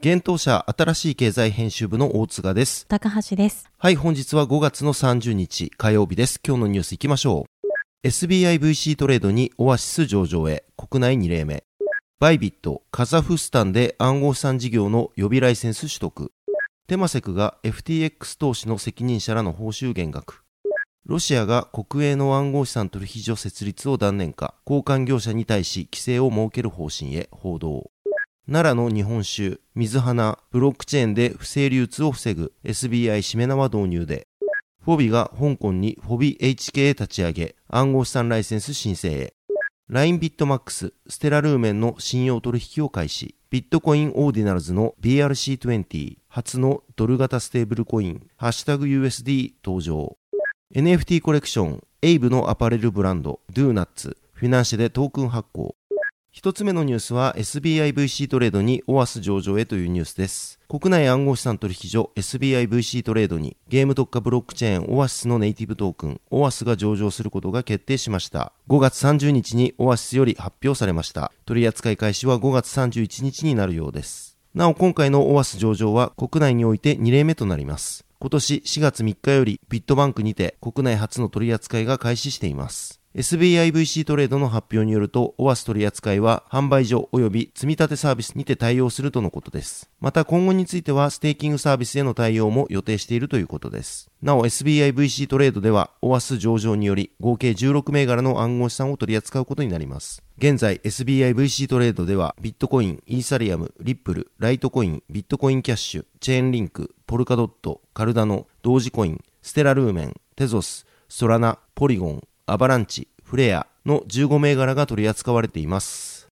現当社新しい経済編集部の大塚です。高橋です。はい、本日は5月の30日火曜日です。今日のニュース行きましょう。SBIVC トレードにオアシス上場へ国内2例目。バイビット、カザフスタンで暗号資産事業の予備ライセンス取得。テマセクが FTX 投資の責任者らの報酬減額。ロシアが国営の暗号資産取引所設立を断念か、交換業者に対し規制を設ける方針へ報道。奈良の日本酒、水花、ブロックチェーンで不正流通を防ぐ SBI しめ縄導入で、フォビが香港にフォビ HK 立ち上げ、暗号資産ライセンス申請へ。LINE ビットマックス、ステラルーメンの信用取引を開始。ビットコインオーディナルズの BRC20 初のドル型ステーブルコイン、ハッシュタグ USD 登場。NFT コレクション、エイブのアパレルブランド、ドゥーナッツ、フィナンシェでトークン発行。一つ目のニュースは SBIVC トレードにオアス上場へというニュースです。国内暗号資産取引所 SBIVC トレードにゲーム特化ブロックチェーンオアシスのネイティブトークンオアスが上場することが決定しました。5月30日にオアシスより発表されました。取扱い開始は5月31日になるようです。なお今回のオアス上場は国内において2例目となります。今年4月3日よりビットバンクにて国内初の取り扱いが開始しています。SBIVC トレードの発表によると、オアス取扱いは販売所及び積立サービスにて対応するとのことです。また今後についてはステーキングサービスへの対応も予定しているということです。なお SBIVC トレードでは、オアス上場により合計16銘柄の暗号資産を取り扱うことになります。現在 SBIVC トレードではビットコイン、イーサリアム、リップル、ライトコイン、ビットコインキャッシュ、チェーンリンク、ポルカドット、カルダノ、同時コイン、ステラルーメン、テゾス、ソラナ、ポリゴン、アバランチ、フレアの15銘柄が取り扱われています。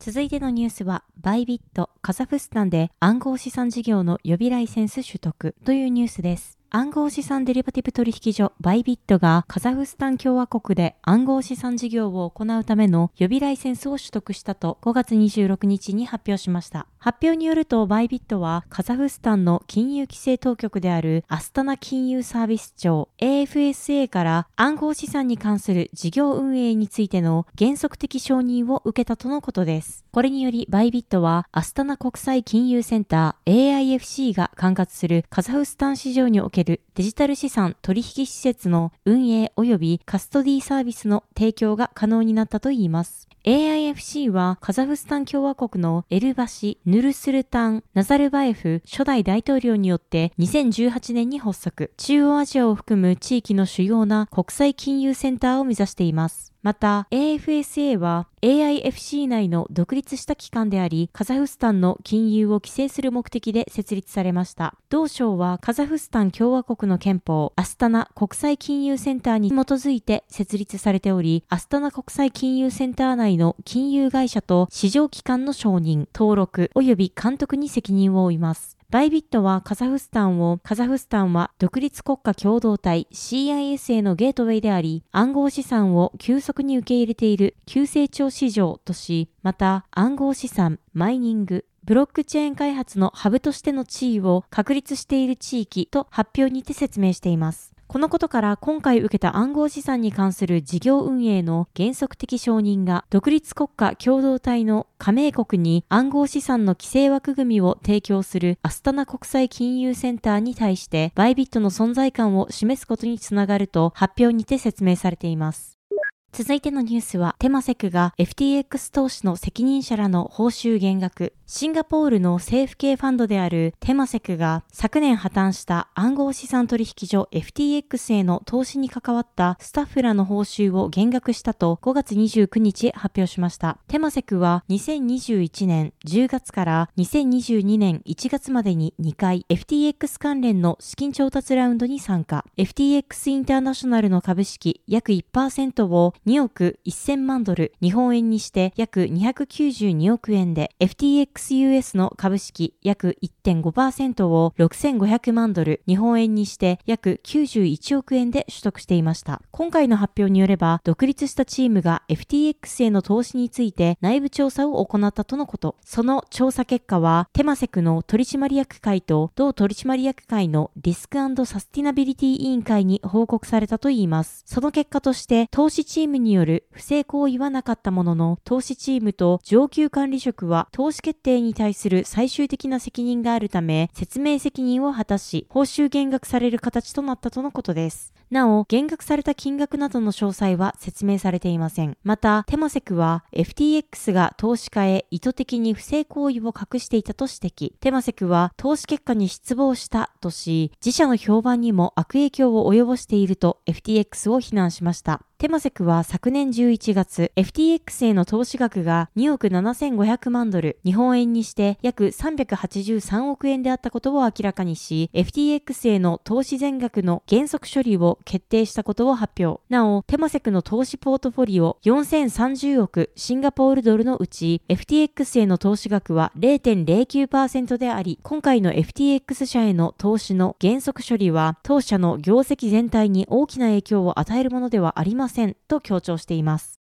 続いてのニュースは、バイビット、カザフスタンで暗号資産事業の予備ライセンス取得というニュースです。暗号資産デリバティブ取引所バイビットがカザフスタン共和国で暗号資産事業を行うための予備ライセンスを取得したと5月26日に発表しました。発表によるとバイビットはカザフスタンの金融規制当局であるアスタナ金融サービス庁 AFSA から暗号資産に関する事業運営についての原則的承認を受けたとのことです。これによりバイビットはアスタナ国際金融センター AIFC が管轄するカザフスタン市場におけるけるデジタル資産取引施設の運営及びカストディサービスの提供が可能になったといいます。AIFC はカザフスタン共和国のエルバシ・ヌルスルタン・ナザルバエフ初代大統領によって2018年に発足、中央アジアを含む地域の主要な国際金融センターを目指しています。また AFSA は AIFC 内の独立した機関であり、カザフスタンの金融を規制する目的で設立されました。同省はカザフスタン共和国の憲法、アスタナ国際金融センターに基づいて設立されており、アスタナ国際金融センター内の金融会社と市場機関の承認、登録及び監督に責任を負います。バイビットはカザフスタンを、カザフスタンは独立国家共同体 CIS へのゲートウェイであり、暗号資産を急速に受け入れている急成長市場とし、また暗号資産、マイニング、ブロックチェーン開発のハブとしての地位を確立している地域と発表にて説明しています。このことから今回受けた暗号資産に関する事業運営の原則的承認が独立国家共同体の加盟国に暗号資産の規制枠組みを提供するアスタナ国際金融センターに対してバイビットの存在感を示すことにつながると発表にて説明されています。続いてのニュースは、テマセクが FTX 投資の責任者らの報酬減額、シンガポールの政府系ファンドであるテマセクが昨年破綻した暗号資産取引所 FTX への投資に関わったスタッフらの報酬を減額したと5月29日発表しました。テマセクは2021年10月から2022年1月までに2回 FTX 関連の資金調達ラウンドに参加。FTX インターナショナルの株式約1%を2億1000万ドル、日本円にして約292億円で FTXUS の株式約1.5%を6500万ドル、日本円にして約91億円で取得していました。今回の発表によれば、独立したチームが FTX への投資について内部調査を行ったとのこと。その調査結果は、テマセクの取締役会と同取締役会のリスクサスティナビリティ委員会に報告されたといいます。その結果として、投資チームによる不正行為はなかったものの、投資チームと上級管理職は投資決定に対する最終的な責任があるため、説明責任を果たし、報酬減額される形となったとのことです。なお、減額された金額などの詳細は説明されていません。また、テマセクは FTX が投資家へ意図的に不正行為を隠していたと指摘。テマセクは投資結果に失望したとし、自社の評判にも悪影響を及ぼしていると FTX を非難しました。テマセクは昨年11月、FTX への投資額が2億7500万ドル、日本円にして約383億円であったことを明らかにし、FTX への投資全額の原則処理を決定したことを発表。なお、テマセクの投資ポートフォリオ4030億シンガポールドルのうち、FTX への投資額は0.09%であり、今回の FTX 社への投資の原則処理は、当社の業績全体に大きな影響を与えるものではありませんせんと強調しています。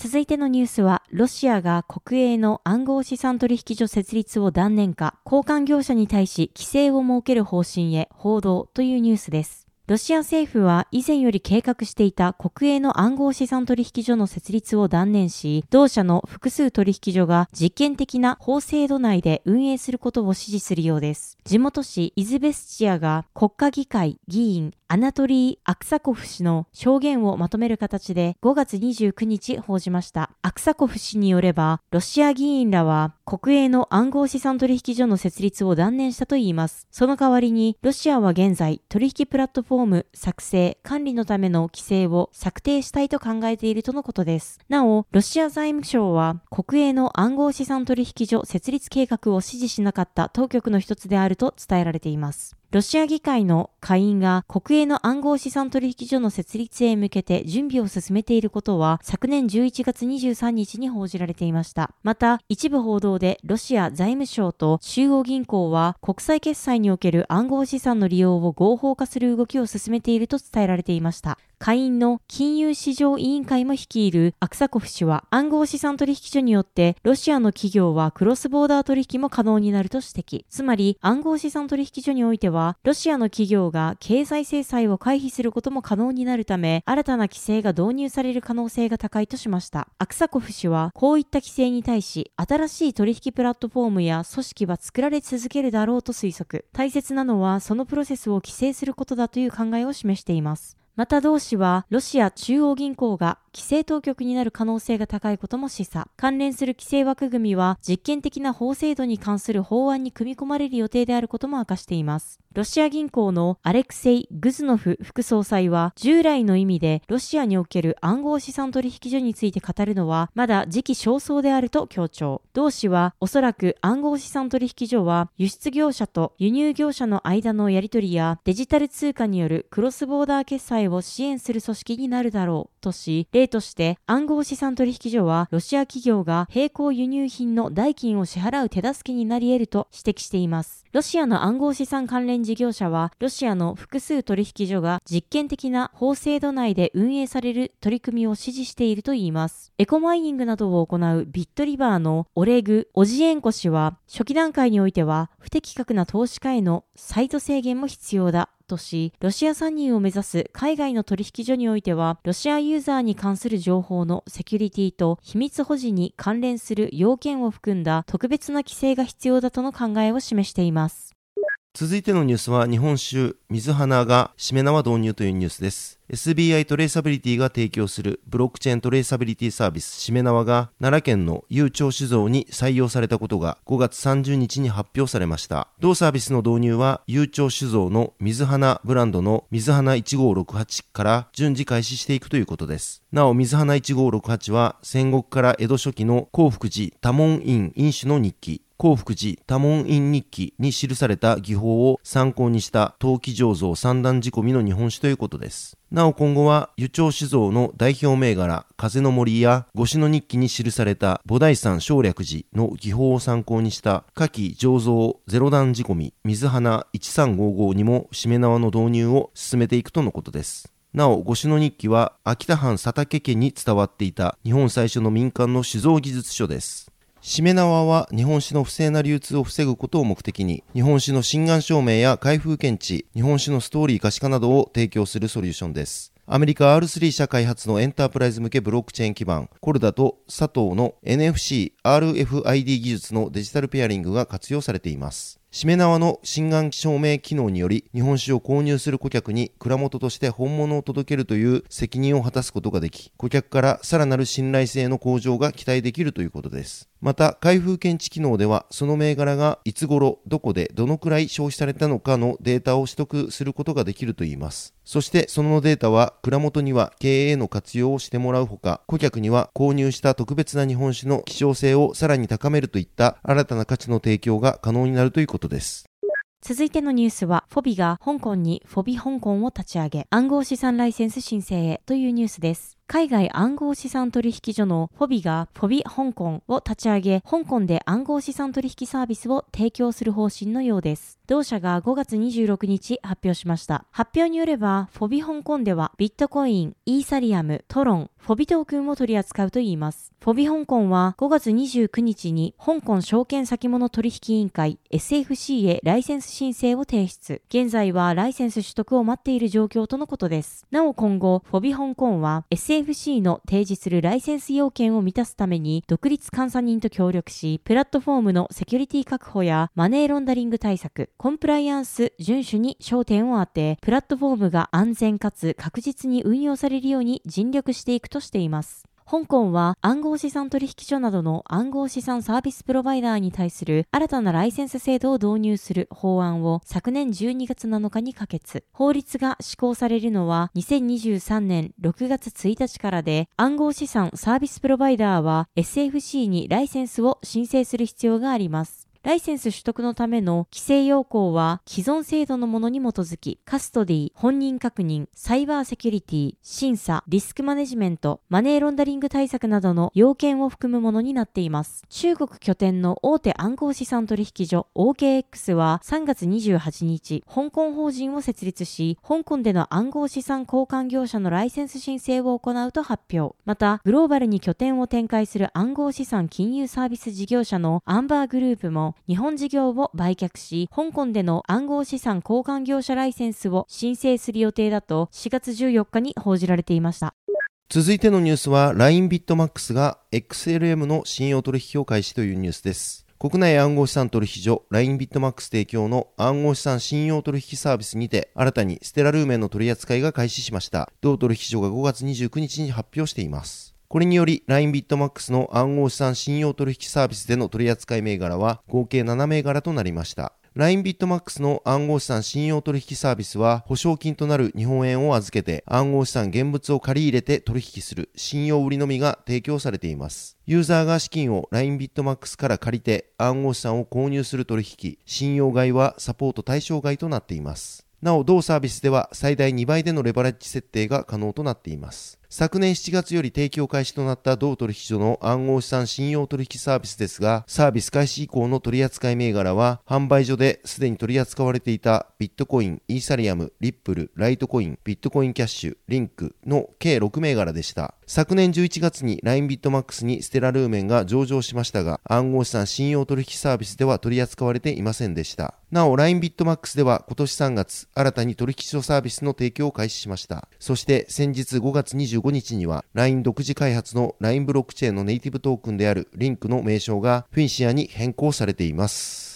続いてのニュースは、ロシアが国営の暗号資産取引所設立を断念か、交換業者に対し規制を設ける方針へ報道というニュースです。ロシア政府は以前より計画していた国営の暗号資産取引所の設立を断念し、同社の複数取引所が実験的な法制度内で運営することを支持するようです。地元紙イズベスチアが国家議会議員アナトリー・アクサコフ氏の証言をまとめる形で5月29日報じました。アクサコフ氏によれば、ロシア議員らは国営の暗号資産取引所の設立を断念したといいます。その代わりに、ロシアは現在取引プラットフォーム作成、管理のための規制を策定したいと考えているとのことです。なお、ロシア財務省は国営の暗号資産取引所設立計画を支持しなかった当局の一つであると伝えられています。ロシア議会の下院が国営の暗号資産取引所の設立へ向けて準備を進めていることは昨年11月23日に報じられていました。また、一部報道でロシア財務省と中央銀行は国際決済における暗号資産の利用を合法化する動きを進めていると伝えられていました。下院の金融市場委員会も率いるアクサコフ氏は暗号資産取引所によってロシアの企業はクロスボーダー取引も可能になると指摘。つまり暗号資産取引所においてはロシアの企業が経済制裁を回避することも可能になるため新たな規制が導入される可能性が高いとしました。アクサコフ氏はこういった規制に対し新しい取引プラットフォームや組織は作られ続けるだろうと推測。大切なのはそのプロセスを規制することだという考えを示しています。また同氏は、ロシア中央銀行が規制当局になる可能性が高いことも示唆。関連する規制枠組みは、実験的な法制度に関する法案に組み込まれる予定であることも明かしています。ロシア銀行のアレクセイ・グズノフ副総裁は、従来の意味でロシアにおける暗号資産取引所について語るのは、まだ時期尚早であると強調。同氏は、おそらく暗号資産取引所は、輸出業者と輸入業者の間のやり取りや、デジタル通貨によるクロスボーダー決済を支援する組織になるだろうとし、として暗号資産取引所はロシア企業が並行輸入品の代金を支払う手助けになり得ると指摘しています。ロシアの暗号資産関連事業者は、ロシアの複数取引所が実験的な法制度内で運営される取り組みを支持しているといいます。エコマイニングなどを行うビットリバーのオレグ・オジエンコ氏は、初期段階においては不適格な投資家へのサイト制限も必要だとし、ロシア参入を目指す海外の取引所においては、ロシアユーザーに関する情報のセキュリティと秘密保持に関連する要件を含んだ特別な規制が必要だとの考えを示しています。続いてのニュースは日本酒水花がしめ縄導入というニュースです。SBI トレーサビリティが提供するブロックチェーントレーサビリティサービスしめ縄が奈良県の有調酒造に採用されたことが5月30日に発表されました。同サービスの導入は有調酒造の水花ブランドの水花1568から順次開始していくということです。なお水花1568は戦国から江戸初期の幸福寺多門院飲酒の日記幸福寺多門院日記に記された技法を参考にした陶器醸造三段仕込みの日本酒ということです。なお今後は、湯町酒造の代表銘柄、風の森や五種の日記に記された菩提山省略寺の技法を参考にした夏季醸造ゼロ段仕込み水花1355にもしめ縄の導入を進めていくとのことです。なお、五種の日記は秋田藩佐竹家に伝わっていた日本最初の民間の酒造技術書です。しめ縄は日本酒の不正な流通を防ぐことを目的に、日本酒の心眼証明や開封検知、日本酒のストーリー可視化などを提供するソリューションです。アメリカ R3 社開発のエンタープライズ向けブロックチェーン基盤、コルダと佐藤の NFC、RFID 技術のデジタルペアリングが活用されています。しめ縄の心眼証明機能により、日本酒を購入する顧客に蔵元として本物を届けるという責任を果たすことができ、顧客からさらなる信頼性の向上が期待できるということです。また、開封検知機能では、その銘柄がいつ頃、どこで、どのくらい消費されたのかのデータを取得することができるといいます。そして、そのデータは、蔵元には経営の活用をしてもらうほか、顧客には購入した特別な日本酒の希少性をさらに高めるといった新たな価値の提供が可能になるということです。続いてのニュースは、フォビが香港にフォビ香港を立ち上げ、暗号資産ライセンス申請へというニュースです。海外暗号資産取引所のフォビがフォビ香港を立ち上げ、香港で暗号資産取引サービスを提供する方針のようです。同社が5月26日発表しました。発表によれば、フォビ香港ではビットコイン、イーサリアム、トロン、フォビトークンを取り扱うといいます。フォビ香港は5月29日に香港証券先物取引委員会 SFC へライセンス申請を提出。現在はライセンス取得を待っている状況とのことです。なお今後、フォビ香港は SFC FCC の提示するライセンス要件を満たすために独立監査人と協力し、プラットフォームのセキュリティ確保やマネーロンダリング対策、コンプライアンス遵守に焦点を当て、プラットフォームが安全かつ確実に運用されるように尽力していくとしています。香港は暗号資産取引所などの暗号資産サービスプロバイダーに対する新たなライセンス制度を導入する法案を昨年12月7日に可決。法律が施行されるのは2023年6月1日からで暗号資産サービスプロバイダーは SFC にライセンスを申請する必要があります。ライセンス取得のための規制要項は既存制度のものに基づき、カストディ、本人確認、サイバーセキュリティ、審査、リスクマネジメント、マネーロンダリング対策などの要件を含むものになっています。中国拠点の大手暗号資産取引所 OKX は3月28日、香港法人を設立し、香港での暗号資産交換業者のライセンス申請を行うと発表。また、グローバルに拠点を展開する暗号資産金融サービス事業者のアンバーグループも日本事業を売却し、香港での暗号資産交換業者ライセンスを申請する予定だと4月14日に報じられていました。続いてのニュースは LINE ビットマックスが XLM の信用取引を開始というニュースです。国内暗号資産取引所 LINE ビットマックス提供の暗号資産信用取引サービスにて新たにステラルーメンの取り扱いが開始しました。同取引所が5月29日に発表しています。これにより LINE ビットマックスの暗号資産信用取引サービスでの取扱い銘柄は合計7銘柄となりました。LINE ビットマックスの暗号資産信用取引サービスは保証金となる日本円を預けて暗号資産現物を借り入れて取引する信用売りのみが提供されています。ユーザーが資金を LINE ビットマックスから借りて暗号資産を購入する取引、信用買いはサポート対象外となっています。なお、同サービスでは最大2倍でのレバレッジ設定が可能となっています。昨年7月より提供開始となった同取引所の暗号資産信用取引サービスですが、サービス開始以降の取扱い銘柄は、販売所ですでに取り扱われていたビットコイン、イーサリアム、リップル、ライトコイン、ビットコインキャッシュ、リンクの計6銘柄でした。昨年11月に LINE ビットマックスにステラルーメンが上場しましたが、暗号資産信用取引サービスでは取り扱われていませんでした。なお、LINE ビットマックスでは今年3月、新たに取引所サービスの提供を開始しました。そして先日5月25 5日には LINE 独自開発の LINE ブロックチェーンのネイティブトークンであるリンクの名称がフィンシアに変更されています。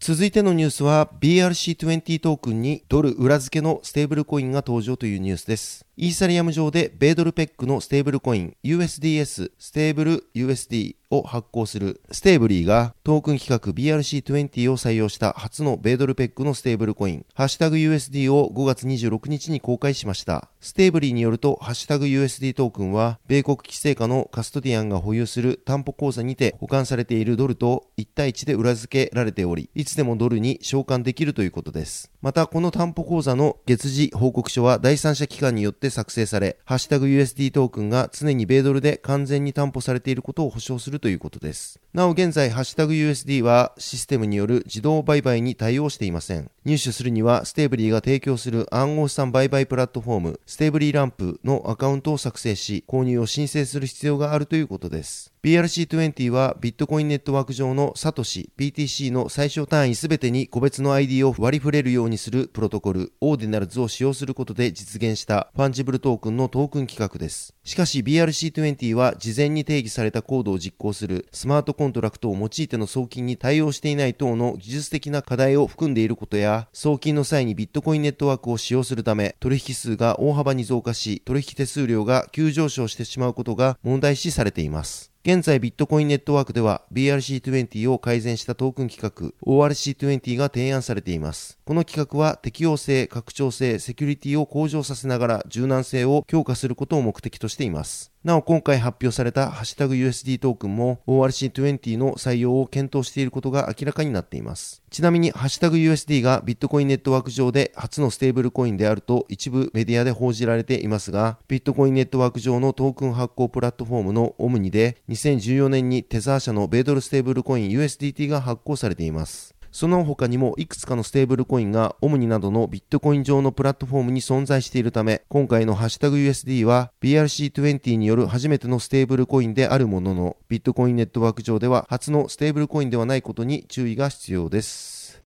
続いてのニュースは BRC20 トークンにドル裏付けのステーブルコインが登場というニュースです。イーサリアム上で米ドルペックのステーブルコイン USDS ステーブル USD を発行するステーブリーがトークン規格 BRC20 を採用した初の米ドルペッグのステーブルコインハッシュタグ USD を5月26日に公開しました。ステーブリーによるとハッシュタグ USD トークンは米国規制下のカストディアンが保有する担保口座にて保管されているドルと1対1で裏付けられておりいつでもドルに償還できるということです。またこの担保口座の月次報告書は第三者機関によって作成されハッシュタグ USD トークンが常に米ドルで完全に担保されていることを保証するということです。なお現在、ハッシュタグ USD はシステムによる自動売買に対応していません。入手するには、ステーブリーが提供する暗号資産売買プラットフォーム、ステーブリーランプのアカウントを作成し、購入を申請する必要があるということです。BRC20 はビットコインネットワーク上のサトシ、BTC の最小単位すべてに個別の ID を割り振れるようにするプロトコル、オーディナルズを使用することで実現したファンジブルトークンのトークン規格です。しかし BRC20 は事前に定義されたコードを実行するスマートコントラクトを用いての送金に対応していない等の技術的な課題を含んでいることや、送金の際にビットコインネットワークを使用するため、取引数が大幅に増加し、取引手数料が急上昇してしまうことが問題視されています。現在ビットコインネットワークでは BRC20 を改善したトークン企画 ORC20 が提案されています。この企画は適用性、拡張性、セキュリティを向上させながら柔軟性を強化することを目的としています。なお今回発表されたハッシュタグ USD トークンも ORC20 の採用を検討していることが明らかになっています。ちなみにハッシュタグ USD がビットコインネットワーク上で初のステーブルコインであると一部メディアで報じられていますが、ビットコインネットワーク上のトークン発行プラットフォームのオムニで2014年にテザー社の米ドルステーブルコイン USDT が発行されています。その他にもいくつかのステーブルコインがオムニなどのビットコイン上のプラットフォームに存在しているため、今回のハッシュタグ USD は BRC20 による初めてのステーブルコインであるものの、ビットコインネットワーク上では初のステーブルコインではないことに注意が必要です。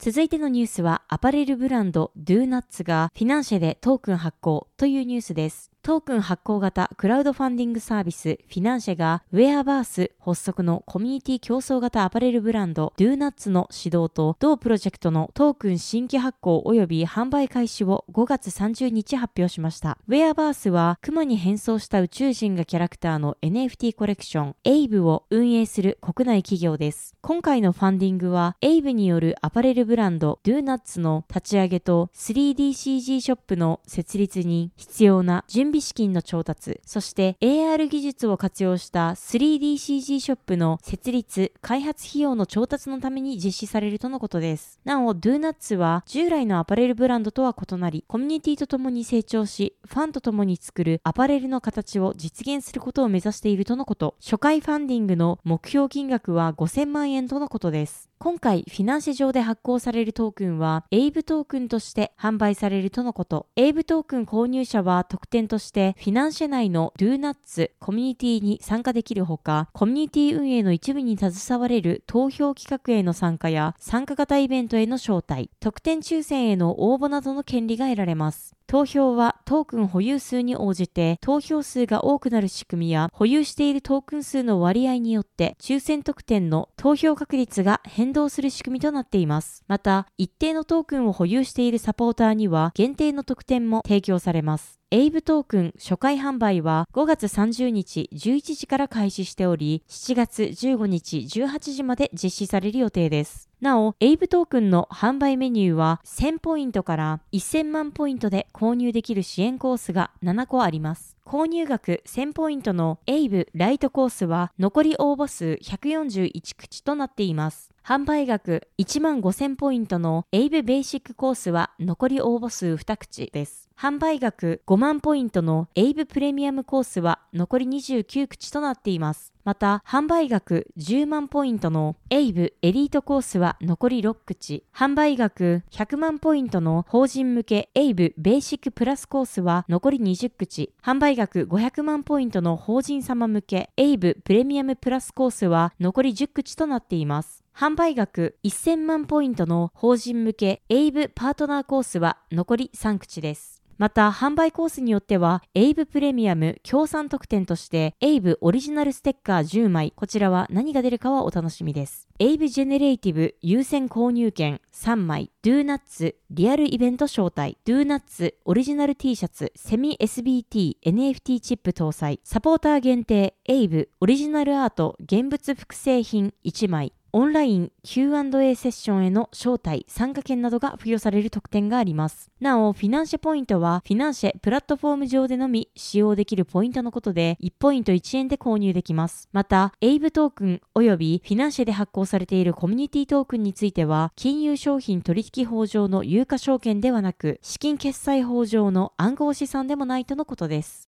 続いてのニュースは、アパレルブランドドゥーナッツがフィナンシェでトークン発行というニュースです。トークン発行型クラウドファンディングサービスフィナンシェがウェアバース発足のコミュニティ競争型アパレルブランドドゥーナッツの始動と同プロジェクトのトークン新規発行及び販売開始を5月30日発表しました。ウェアバースは熊に変装した宇宙人がキャラクターの NFT コレクションエイブを運営する国内企業です。今回のファンディングはエイブによるアパレルブランドドゥーナッツの立ち上げと 3DCG ショップの設立に必要な準備資金の調達、そして AR 技術を活用した 3DCG ショップの設立、開発費用の調達のために実施されるとのことです。なお、DoNuts は従来のアパレルブランドとは異なり、コミュニティとともに成長し、ファンとともに作るアパレルの形を実現することを目指しているとのこと。初回ファンディングの目標金額は5000万円とのことです。今回、フィナンシェ上で発行されるトークンは、エイブトークンとして販売されるとのこと。エイブトークン購入者は特典として、フィナンシェ内の DoNuts コミュニティに参加できるほか、コミュニティ運営の一部に携われる投票企画への参加や、参加型イベントへの招待、特典抽選への応募などの権利が得られます。投票はトークン保有数に応じて投票数が多くなる仕組みや保有しているトークン数の割合によって抽選特典の当選確率が変動する仕組みとなっています。また、一定のトークンを保有しているサポーターには限定の特典も提供されます。エイブトークン初回販売は5月30日11時から開始しており、7月15日18時まで実施される予定です。なお、エイブトークンの販売メニューは1000ポイントから1000万ポイントで購入できる支援コースが7個あります。購入額1000ポイントのエイブライトコースは残り応募数141口となっています。販売額1万5000ポイントのエイブベーシックコースは残り応募数2口です。販売額5万ポイントのエイブプレミアムコースは残り29口となっています。また、販売額10万ポイントのエイブエリートコースは残り6口、販売額100万ポイントの法人向けエイブベーシックプラスコースは残り20口、販売額500万ポイントの法人様向けエイブプレミアムプラスコースは残り10口となっています。販売額1000万ポイントの法人向けエイブパートナーコースは残り3口です。また、販売コースによっては、エイブプレミアム協賛特典として、エイブオリジナルステッカー10枚、こちらは何が出るかはお楽しみです。エイブジェネレイティブ優先購入券3枚、ドゥーナッツリアルイベント招待、ドゥーナッツオリジナル T シャツセミ SBT NFT チップ搭載、サポーター限定エイブオリジナルアート現物複製品1枚、オンライン Q&A セッションへの招待、参加券などが付与される特典があります。なお、フィナンシェポイントは、フィナンシェプラットフォーム上でのみ使用できるポイントのことで、1ポイント1円で購入できます。また、エイブトークン及びフィナンシェで発行されているコミュニティトークンについては、金融商品取引法上の有価証券ではなく、資金決済法上の暗号資産でもないとのことです。